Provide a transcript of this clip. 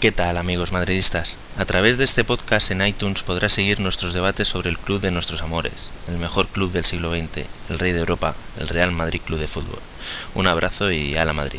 ¿Qué tal amigos madridistas? A través de este podcast en iTunes podrás seguir nuestros debates sobre el club de nuestros amores, el mejor club del siglo XX, el rey de Europa, el Real Madrid Club de Fútbol. Un abrazo y a la Madrid.